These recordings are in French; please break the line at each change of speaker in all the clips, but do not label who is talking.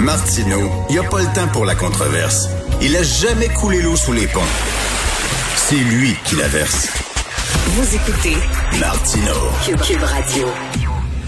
Martineau, il n'y a pas le temps pour la controverse. Il a jamais coulé l'eau sous les ponts. C'est lui qui la verse.
Vous écoutez
Martineau.
Cube Radio.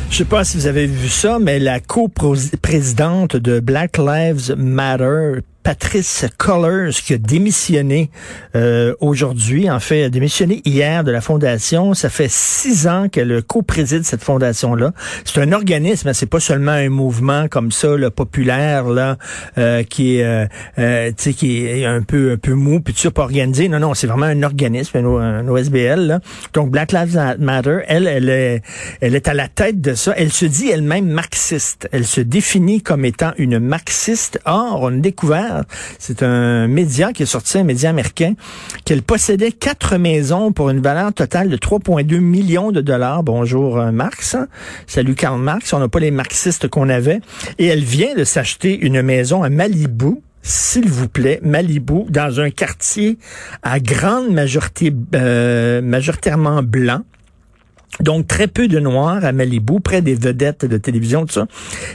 Je sais pas si vous avez vu ça, mais la coprésidente de Black Lives Matter, Patrice Collers qui a démissionné euh, aujourd'hui, en fait, a démissionné hier de la fondation. Ça fait six ans qu'elle co-préside cette fondation-là. C'est un organisme, hein, c'est pas seulement un mouvement comme ça, le populaire là, euh, qui est, euh, euh qui est un peu un peu mou, puis ça pas organisé. Non, non, c'est vraiment un organisme, un, OSBL. Là. Donc Black Lives Matter, elle, elle est, elle est à la tête de ça. Elle se dit elle-même marxiste. Elle se définit comme étant une marxiste. Or, on a découvert c'est un média qui est sorti, un média américain, qu'elle possédait quatre maisons pour une valeur totale de 3,2 millions de dollars. Bonjour euh, Marx. Salut Karl Marx. On n'a pas les marxistes qu'on avait. Et elle vient de s'acheter une maison à Malibu s'il vous plaît, Malibu, dans un quartier à grande majorité, euh, majoritairement blanc. Donc, très peu de noirs à Malibu, près des vedettes de télévision, tout ça.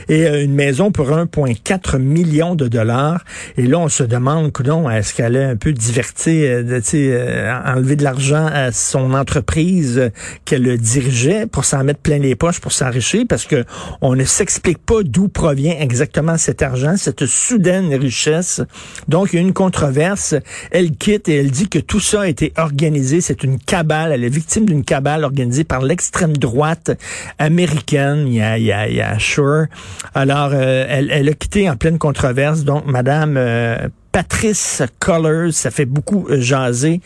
Et euh, une maison pour 1,4 million de dollars. Et là, on se demande, non, est-ce qu'elle a un peu diverti, euh, euh, enlevé de l'argent à son entreprise qu'elle dirigeait pour s'en mettre plein les poches, pour s'enrichir? Parce que on ne s'explique pas d'où provient exactement cet argent, cette soudaine richesse. Donc, il y a une controverse. Elle quitte et elle dit que tout ça a été organisé. C'est une cabale. Elle est victime d'une cabale organisée par l'extrême droite américaine. Il y a, il y a, il y a Sure. Alors, euh, elle, elle, a quitté en pleine controverse. Donc, Madame euh, Patrice Collers, ça fait beaucoup euh, jaser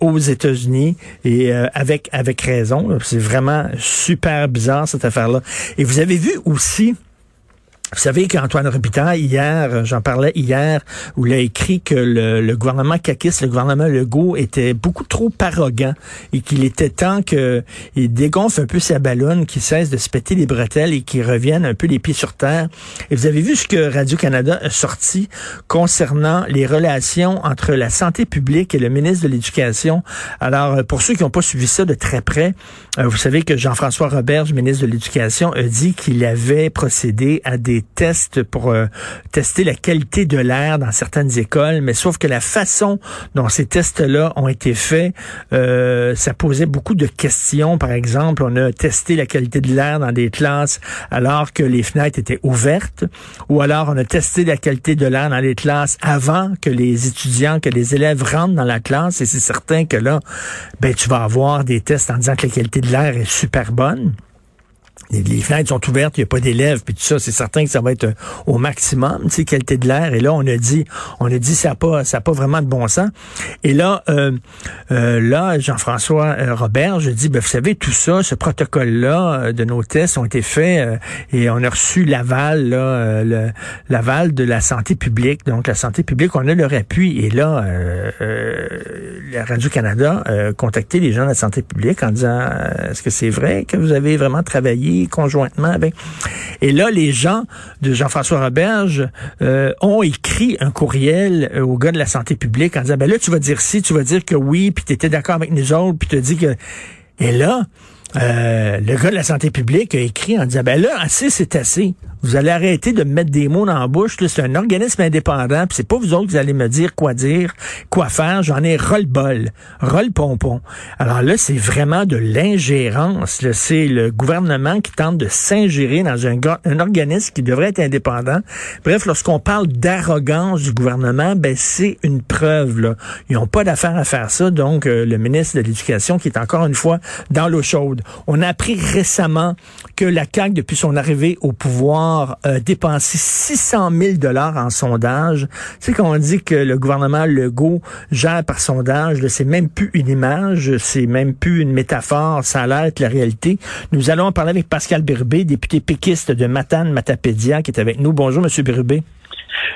aux États-Unis et avec avec raison. C'est vraiment super bizarre cette affaire-là. Et vous avez vu aussi vous savez qu'Antoine Robitaille, hier, j'en parlais hier, où il a écrit que le, le gouvernement Kakis, le gouvernement Legault, était beaucoup trop arrogant et qu'il était temps qu'il dégonfle un peu sa ballonne, qu'il cesse de se péter les bretelles et qu'il revienne un peu les pieds sur terre. Et vous avez vu ce que Radio-Canada a sorti concernant les relations entre la santé publique et le ministre de l'Éducation. Alors, pour ceux qui n'ont pas suivi ça de très près, euh, vous savez que Jean-François Roberge, ministre de l'Éducation, a dit qu'il avait procédé à des tests pour euh, tester la qualité de l'air dans certaines écoles, mais sauf que la façon dont ces tests-là ont été faits, euh, ça posait beaucoup de questions. Par exemple, on a testé la qualité de l'air dans des classes alors que les fenêtres étaient ouvertes, ou alors on a testé la qualité de l'air dans les classes avant que les étudiants, que les élèves rentrent dans la classe, et c'est certain que là, ben tu vas avoir des tests en disant que la qualité de l'air est super bonne les fenêtres sont ouvertes, il n'y a pas d'élèves, puis tout ça, c'est certain que ça va être euh, au maximum, tu sais, qualité de l'air. Et là, on a dit, on a dit, ça n'a pas, ça pas vraiment de bon sens. Et là, euh, euh, là, Jean-François Robert, je dis, ben, vous savez, tout ça, ce protocole-là de nos tests ont été faits et on a reçu l'aval, là, l'aval de la santé publique. Donc, la santé publique, on a leur appui. Et là, la Radio-Canada a contacté les gens de la santé publique en disant, est-ce que c'est vrai que vous avez vraiment travaillé conjointement avec. Et là, les gens de Jean-François Roberge euh, ont écrit un courriel euh, au gars de la santé publique en disant, ben là, tu vas dire si, tu vas dire que oui, puis tu d'accord avec nous autres, puis tu dit que... Et là, euh, le gars de la santé publique a écrit en disant, ben là, assez, c'est assez. Vous allez arrêter de me mettre des mots dans la bouche. C'est un organisme indépendant. Puis c'est pas vous autres qui allez me dire quoi dire, quoi faire. J'en ai roll-bol, roll-pompon. Alors là, c'est vraiment de l'ingérence. C'est le gouvernement qui tente de s'ingérer dans un, un organisme qui devrait être indépendant. Bref, lorsqu'on parle d'arrogance du gouvernement, ben c'est une preuve. Là. Ils n'ont pas d'affaire à faire ça. Donc, euh, le ministre de l'Éducation qui est encore une fois dans l'eau chaude. On a appris récemment que la CAQ, depuis son arrivée au pouvoir, dépensé 600 000 dollars en sondage. Tu sais, quand on dit que le gouvernement Legault gère par sondage, c'est même plus une image, c'est même plus une métaphore, ça a l'air la réalité. Nous allons en parler avec Pascal Birubé, député péquiste de Matane Matapédia, qui est avec nous. Bonjour, Monsieur Birubé.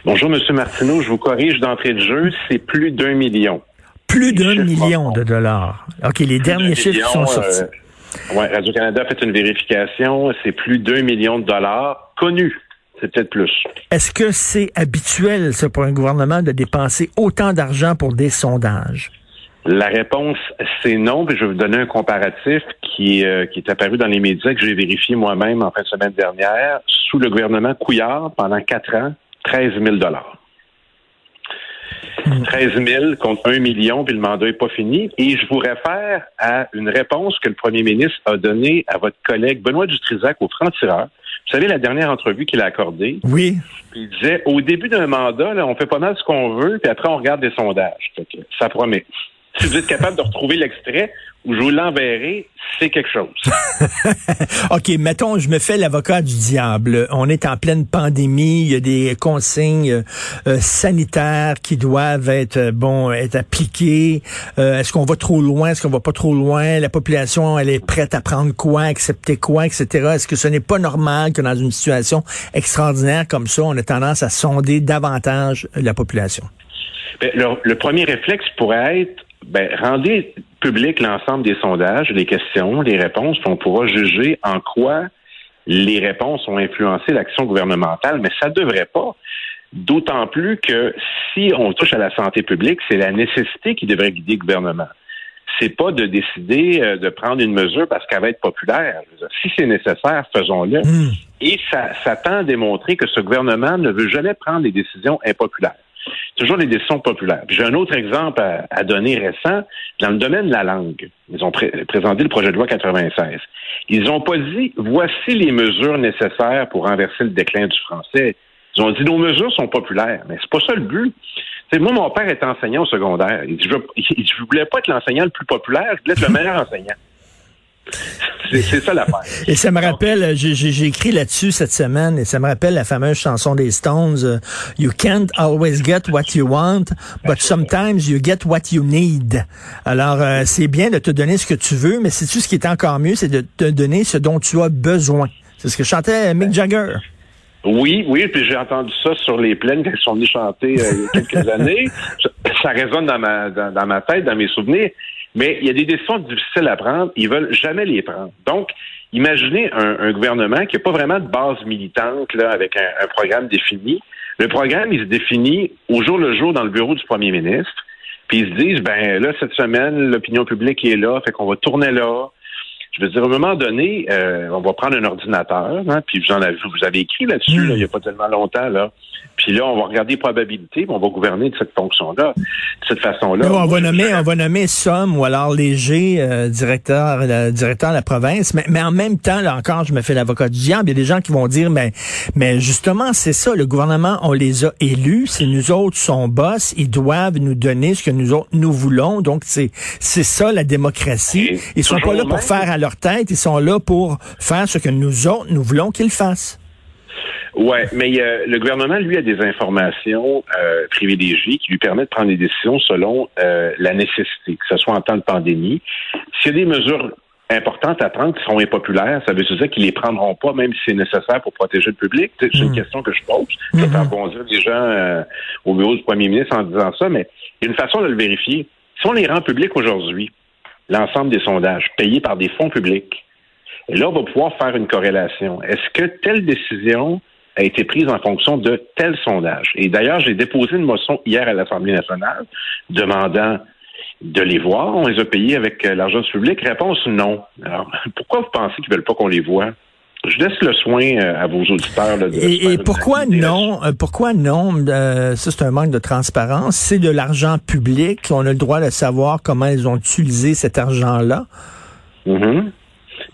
Bonjour, Monsieur Martineau. Je vous corrige d'entrée de jeu, c'est plus d'un million.
Plus d'un million de dollars. OK, les derniers chiffres sont sortis. Euh,
oui, Radio-Canada a fait une vérification. C'est plus d'un million de dollars connus. C'est peut-être plus.
Est-ce que c'est habituel, ça, pour un gouvernement de dépenser autant d'argent pour des sondages?
La réponse, c'est non. Puis je vais vous donner un comparatif qui, euh, qui est apparu dans les médias que j'ai vérifié moi-même en fin de semaine dernière. Sous le gouvernement Couillard, pendant quatre ans, 13 000 13 000 contre 1 million, puis le mandat n'est pas fini. Et je vous réfère à une réponse que le premier ministre a donnée à votre collègue Benoît Dutrisac au franc-tireur. Vous savez, la dernière entrevue qu'il a accordée.
Oui.
Il disait, au début d'un mandat, là, on fait pas mal ce qu'on veut, puis après, on regarde des sondages. Ça promet. Si vous êtes capable de retrouver l'extrait, ou je vous l'enverrai, c'est quelque chose.
OK, mettons, je me fais l'avocat du diable. On est en pleine pandémie, il y a des consignes euh, sanitaires qui doivent être euh, bon être appliquées. Euh, est-ce qu'on va trop loin, est-ce qu'on va pas trop loin? La population, elle est prête à prendre quoi, accepter quoi, etc. Est-ce que ce n'est pas normal que dans une situation extraordinaire comme ça, on ait tendance à sonder davantage la population?
Ben, le premier réflexe pourrait être ben, rendez public l'ensemble des sondages, les questions, les réponses, puis on pourra juger en quoi les réponses ont influencé l'action gouvernementale, mais ça ne devrait pas. D'autant plus que si on touche à la santé publique, c'est la nécessité qui devrait guider le gouvernement. C'est pas de décider euh, de prendre une mesure parce qu'elle va être populaire. Si c'est nécessaire, faisons-le. Hmm. Et ça, ça tend à démontrer que ce gouvernement ne veut jamais prendre des décisions impopulaires toujours des décisions populaires. J'ai un autre exemple à, donner récent dans le domaine de la langue. Ils ont présenté le projet de loi 96. Ils n'ont pas dit voici les mesures nécessaires pour renverser le déclin du français. Ils ont dit nos mesures sont populaires, mais c'est pas ça le but. moi, mon père est enseignant au secondaire. Il dit, je, ne voulais pas être l'enseignant le plus populaire, je voulais être le meilleur enseignant. C'est ça l'affaire.
Et ça me rappelle, j'ai écrit là-dessus cette semaine, et ça me rappelle la fameuse chanson des Stones, euh, You can't always get what you want, but sometimes you get what you need. Alors, euh, c'est bien de te donner ce que tu veux, mais c'est-tu ce qui est encore mieux, c'est de te donner ce dont tu as besoin. C'est ce que chantait Mick Jagger.
Oui, oui, puis j'ai entendu ça sur les plaines quand ils sont venus chanter euh, il y a quelques années. Ça résonne dans ma, dans ma tête, dans mes souvenirs. Mais il y a des décisions difficiles à prendre. Ils veulent jamais les prendre. Donc, imaginez un, gouvernement qui n'a pas vraiment de base militante là, avec un, programme défini. Le programme, il se définit au jour le jour dans le bureau du premier ministre. Puis ils se disent, ben là, cette semaine, l'opinion publique est là, fait qu'on va tourner là. Je veux dire, à un moment donné, euh, on va prendre un ordinateur, hein, puis vous en avez, vous avez écrit là-dessus, hmm. il n'y a pas tellement longtemps, là. Puis là, on va regarder les probabilités, puis on va gouverner de cette fonction-là, de cette façon-là.
on va nommer, on va nommer Somme ou alors Léger, euh, directeur, directeur de la province. Mais, mais en même temps, là encore, je me fais l'avocat du diable. Il y a des gens qui vont dire, mais, mais justement, c'est ça. Le gouvernement, on les a élus. C'est nous autres, son boss. Ils doivent nous donner ce que nous autres, nous voulons. Donc, c'est, c'est ça, la démocratie. ils sont pas là pour faire à leur tête. Ils sont là pour faire ce que nous autres, nous voulons qu'ils fassent.
Oui, mais euh, le gouvernement, lui, a des informations euh, privilégiées qui lui permettent de prendre des décisions selon euh, la nécessité, que ce soit en temps de pandémie. S'il y a des mesures importantes à prendre qui sont impopulaires, ça veut dire qu'ils les prendront pas, même si c'est nécessaire pour protéger le public. C'est une mm. question que je pose. Je vais mm-hmm. faire bondir les gens au bureau du premier ministre en disant ça, mais il y a une façon de le vérifier. Si on les rend publics aujourd'hui, l'ensemble des sondages, payés par des fonds publics, et là, on va pouvoir faire une corrélation. Est-ce que telle décision a été prise en fonction de tel sondage? Et d'ailleurs, j'ai déposé une motion hier à l'Assemblée nationale demandant de les voir. On les a payés avec euh, l'argent public. Réponse non. Alors, pourquoi vous pensez qu'ils veulent pas qu'on les voit? Je laisse le soin euh, à vos auditeurs. de
et, et pourquoi non? Euh, pourquoi non? ça, c'est un manque de transparence. C'est de l'argent public. On a le droit de savoir comment ils ont utilisé cet argent-là.
Mm-hmm.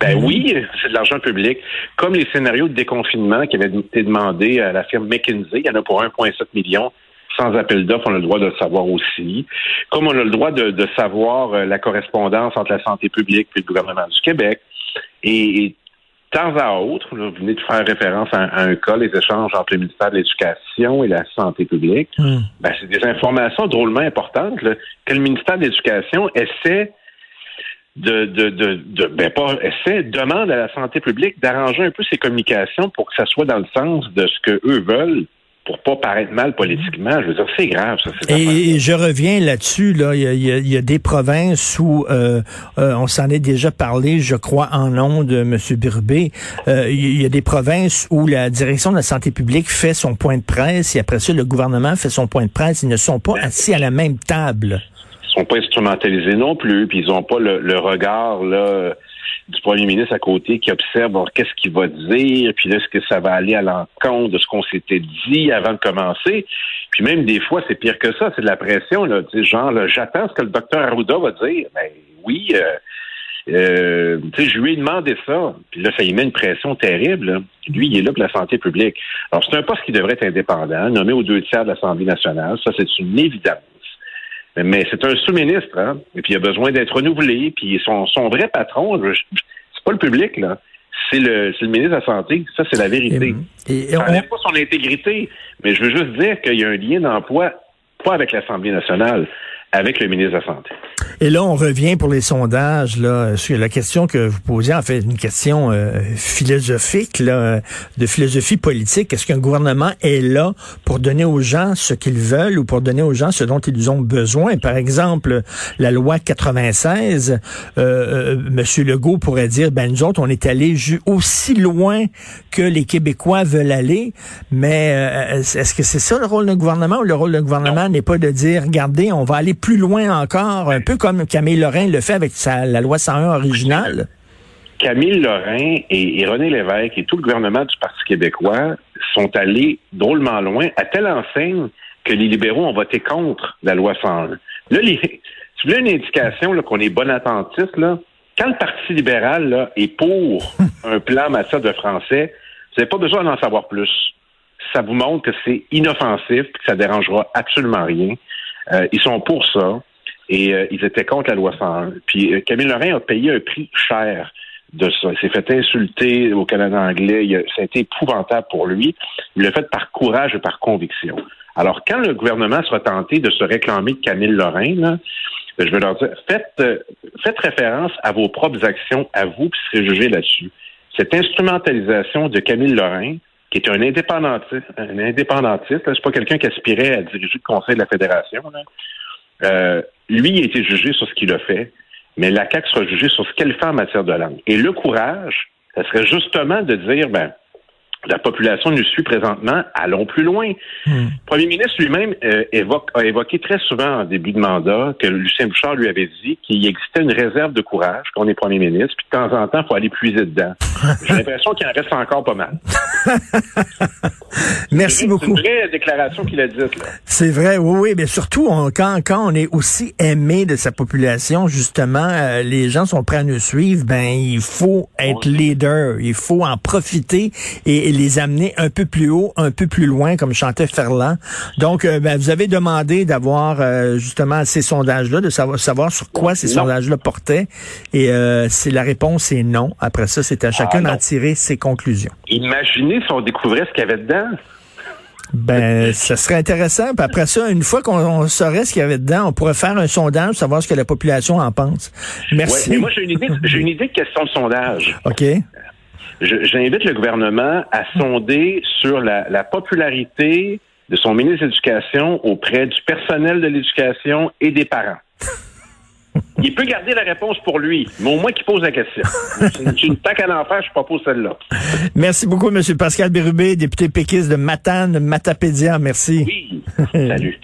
Ben mhm. oui, c'est de l'argent public. Comme les scénarios de déconfinement qui avaient été demandés à la firme McKinsey, il y en a pour 1,7 million. Sans appel d'offres, on a le droit de le savoir aussi. Comme on a le droit de, savoir euh, la correspondance entre la santé publique et le gouvernement du Québec. Et, temps à autre, vous venez de faire référence à, un cas, les échanges entre le ministère de l'Éducation et la Santé publique, hmm. ben, c'est des informations drôlement importantes que le ministère de l'Éducation essaie de, de, de, de, ben pas essaie, demande à la santé publique d'arranger un peu ses communications pour que ça soit dans le sens de ce que eux veulent pour pas paraître mal politiquement. Je veux dire, c'est grave, ça.
Et, je reviens là-dessus. Là, il y a, des provinces où euh, euh, on s'en est déjà parlé, je crois, en nom de M. Birbé. Euh, il y a des provinces où la direction de la santé publique fait son point de presse et après ça, le gouvernement fait son point de presse. Ils ne sont pas assis à la même table.
Ils sont pas instrumentalisés non plus, puis ils ont pas le, le regard là du premier ministre à côté qui observe qu'est-ce qu'il va dire, puis là, est-ce que ça va aller à l'encontre de ce qu'on s'était dit avant de commencer? Puis même des fois, c'est pire que ça, c'est de la pression, là, genre, j'attends ce que le docteur Arruda va dire. Ben oui, euh, euh, je lui ai demandé ça, puis là, ça y met une pression terrible. Lui, il est là pour la santé publique. Alors, c'est un poste qui devrait être indépendant, nommé aux deux tiers de l'Assemblée nationale. Ça, c'est une évidence. Mais c'est un sous-ministre, hein? Et puis il a besoin d'être renouvelé. Puis son, son vrai patron, c'est pas le public, là. C'est le, le ministre de la Santé. Ça, c'est la vérité. Et, et on... pas son intégrité, mais je veux juste dire qu'il y a un lien d'emploi, pas avec l'Assemblée nationale, avec le ministre de la Santé.
Et là, on revient pour les sondages là. Sur la question que vous posez, en fait, une question euh, philosophique, là, de philosophie politique. Est-ce qu'un gouvernement est là pour donner aux gens ce qu'ils veulent ou pour donner aux gens ce dont ils ont besoin? Par exemple, la loi 96, euh, euh, Monsieur Legault pourrait dire, ben nous autres, on est allés aussi loin que les Québécois veulent aller, mais euh, est-ce que c'est ça le rôle d'un gouvernement ou le rôle d'un gouvernement n'est pas de dire, regardez, on va aller plus loin encore, un peu comme Camille Lorrain le fait avec la loi 101 originale?
Camille Lorrain et, René Lévesque et tout le gouvernement du Parti québécois sont allés drôlement loin, à telle enseigne que les libéraux ont voté contre la loi 101. Là, les, tu veux une indication qu'on est bon attentiste, là, quand le Parti libéral est pour un plan matière de français, vous n'avez pas besoin d'en savoir plus. Ça vous montre que c'est inoffensif et que ça dérangera absolument rien. Euh, ils sont pour ça et euh, ils étaient contre la loi 101. Puis euh, Camille Lorrain a payé un prix cher de ça. Il s'est fait insulter au Canada anglais. Il a, ça a été épouvantable pour lui. Il l'a fait par courage et par conviction. Alors, quand le gouvernement sera tenté de se réclamer de Camille Lorrain, là, je veux leur dire, faites, faites référence à vos propres actions, à vous, puis serez jugé là-dessus. Cette instrumentalisation de Camille Lorrain, qui est un indépendantiste, un indépendantiste, c'est pas quelqu'un qui aspirait à diriger le Conseil de la Fédération. Euh, lui, il a été jugé sur ce qu'il a fait, mais la CAQ sera jugée sur ce qu'elle fait en matière de langue. Et le courage, ce serait justement de dire, ben, la population nous suit présentement, allons plus loin. Hmm. Le premier ministre lui-même euh, a évoqué très souvent en début de mandat que Lucien Bouchard lui avait dit qu'il existait une réserve de courage qu'on est premier ministre, puis de temps en temps, il faut aller puiser dedans. J'ai l'impression qu'il en reste encore pas mal.
Merci beaucoup. C'est
une vraie déclaration qu'il a dite.
C'est vrai, oui, oui, mais surtout quand, quand on est aussi aimé de sa population, justement, euh, les gens sont prêts à nous suivre, ben il faut être leader, il faut en profiter et les amener un peu plus haut, un peu plus loin, comme chantait Ferland. Donc, euh, ben, vous avez demandé d'avoir euh, justement ces sondages-là, de savoir, savoir sur quoi ces sondages-là portaient. Et euh, c'est la réponse est non. Après ça, c'est à ah, chacun d'en tirer ses conclusions.
Imaginez si on découvrait ce qu'il y avait dedans.
Ben, ça serait intéressant. Puis après ça, une fois qu'on saurait ce qu'il y avait dedans, on pourrait faire un sondage, savoir ce que la population en pense. Merci.
moi, j'ai une idée, j'ai une idée de question de sondage.
OK.
J'invite le gouvernement à sonder sur la, popularité de son ministre de l'Éducation auprès du personnel de l'éducation et des parents. Il peut garder la réponse pour lui, mais au moins qu'il pose la question. C'est une taque à l'enfer, je propose celle-là.
Merci beaucoup, M. Pascal Bérubé, député péquiste de Matane, Matapédia. Merci.
Oui. Salut.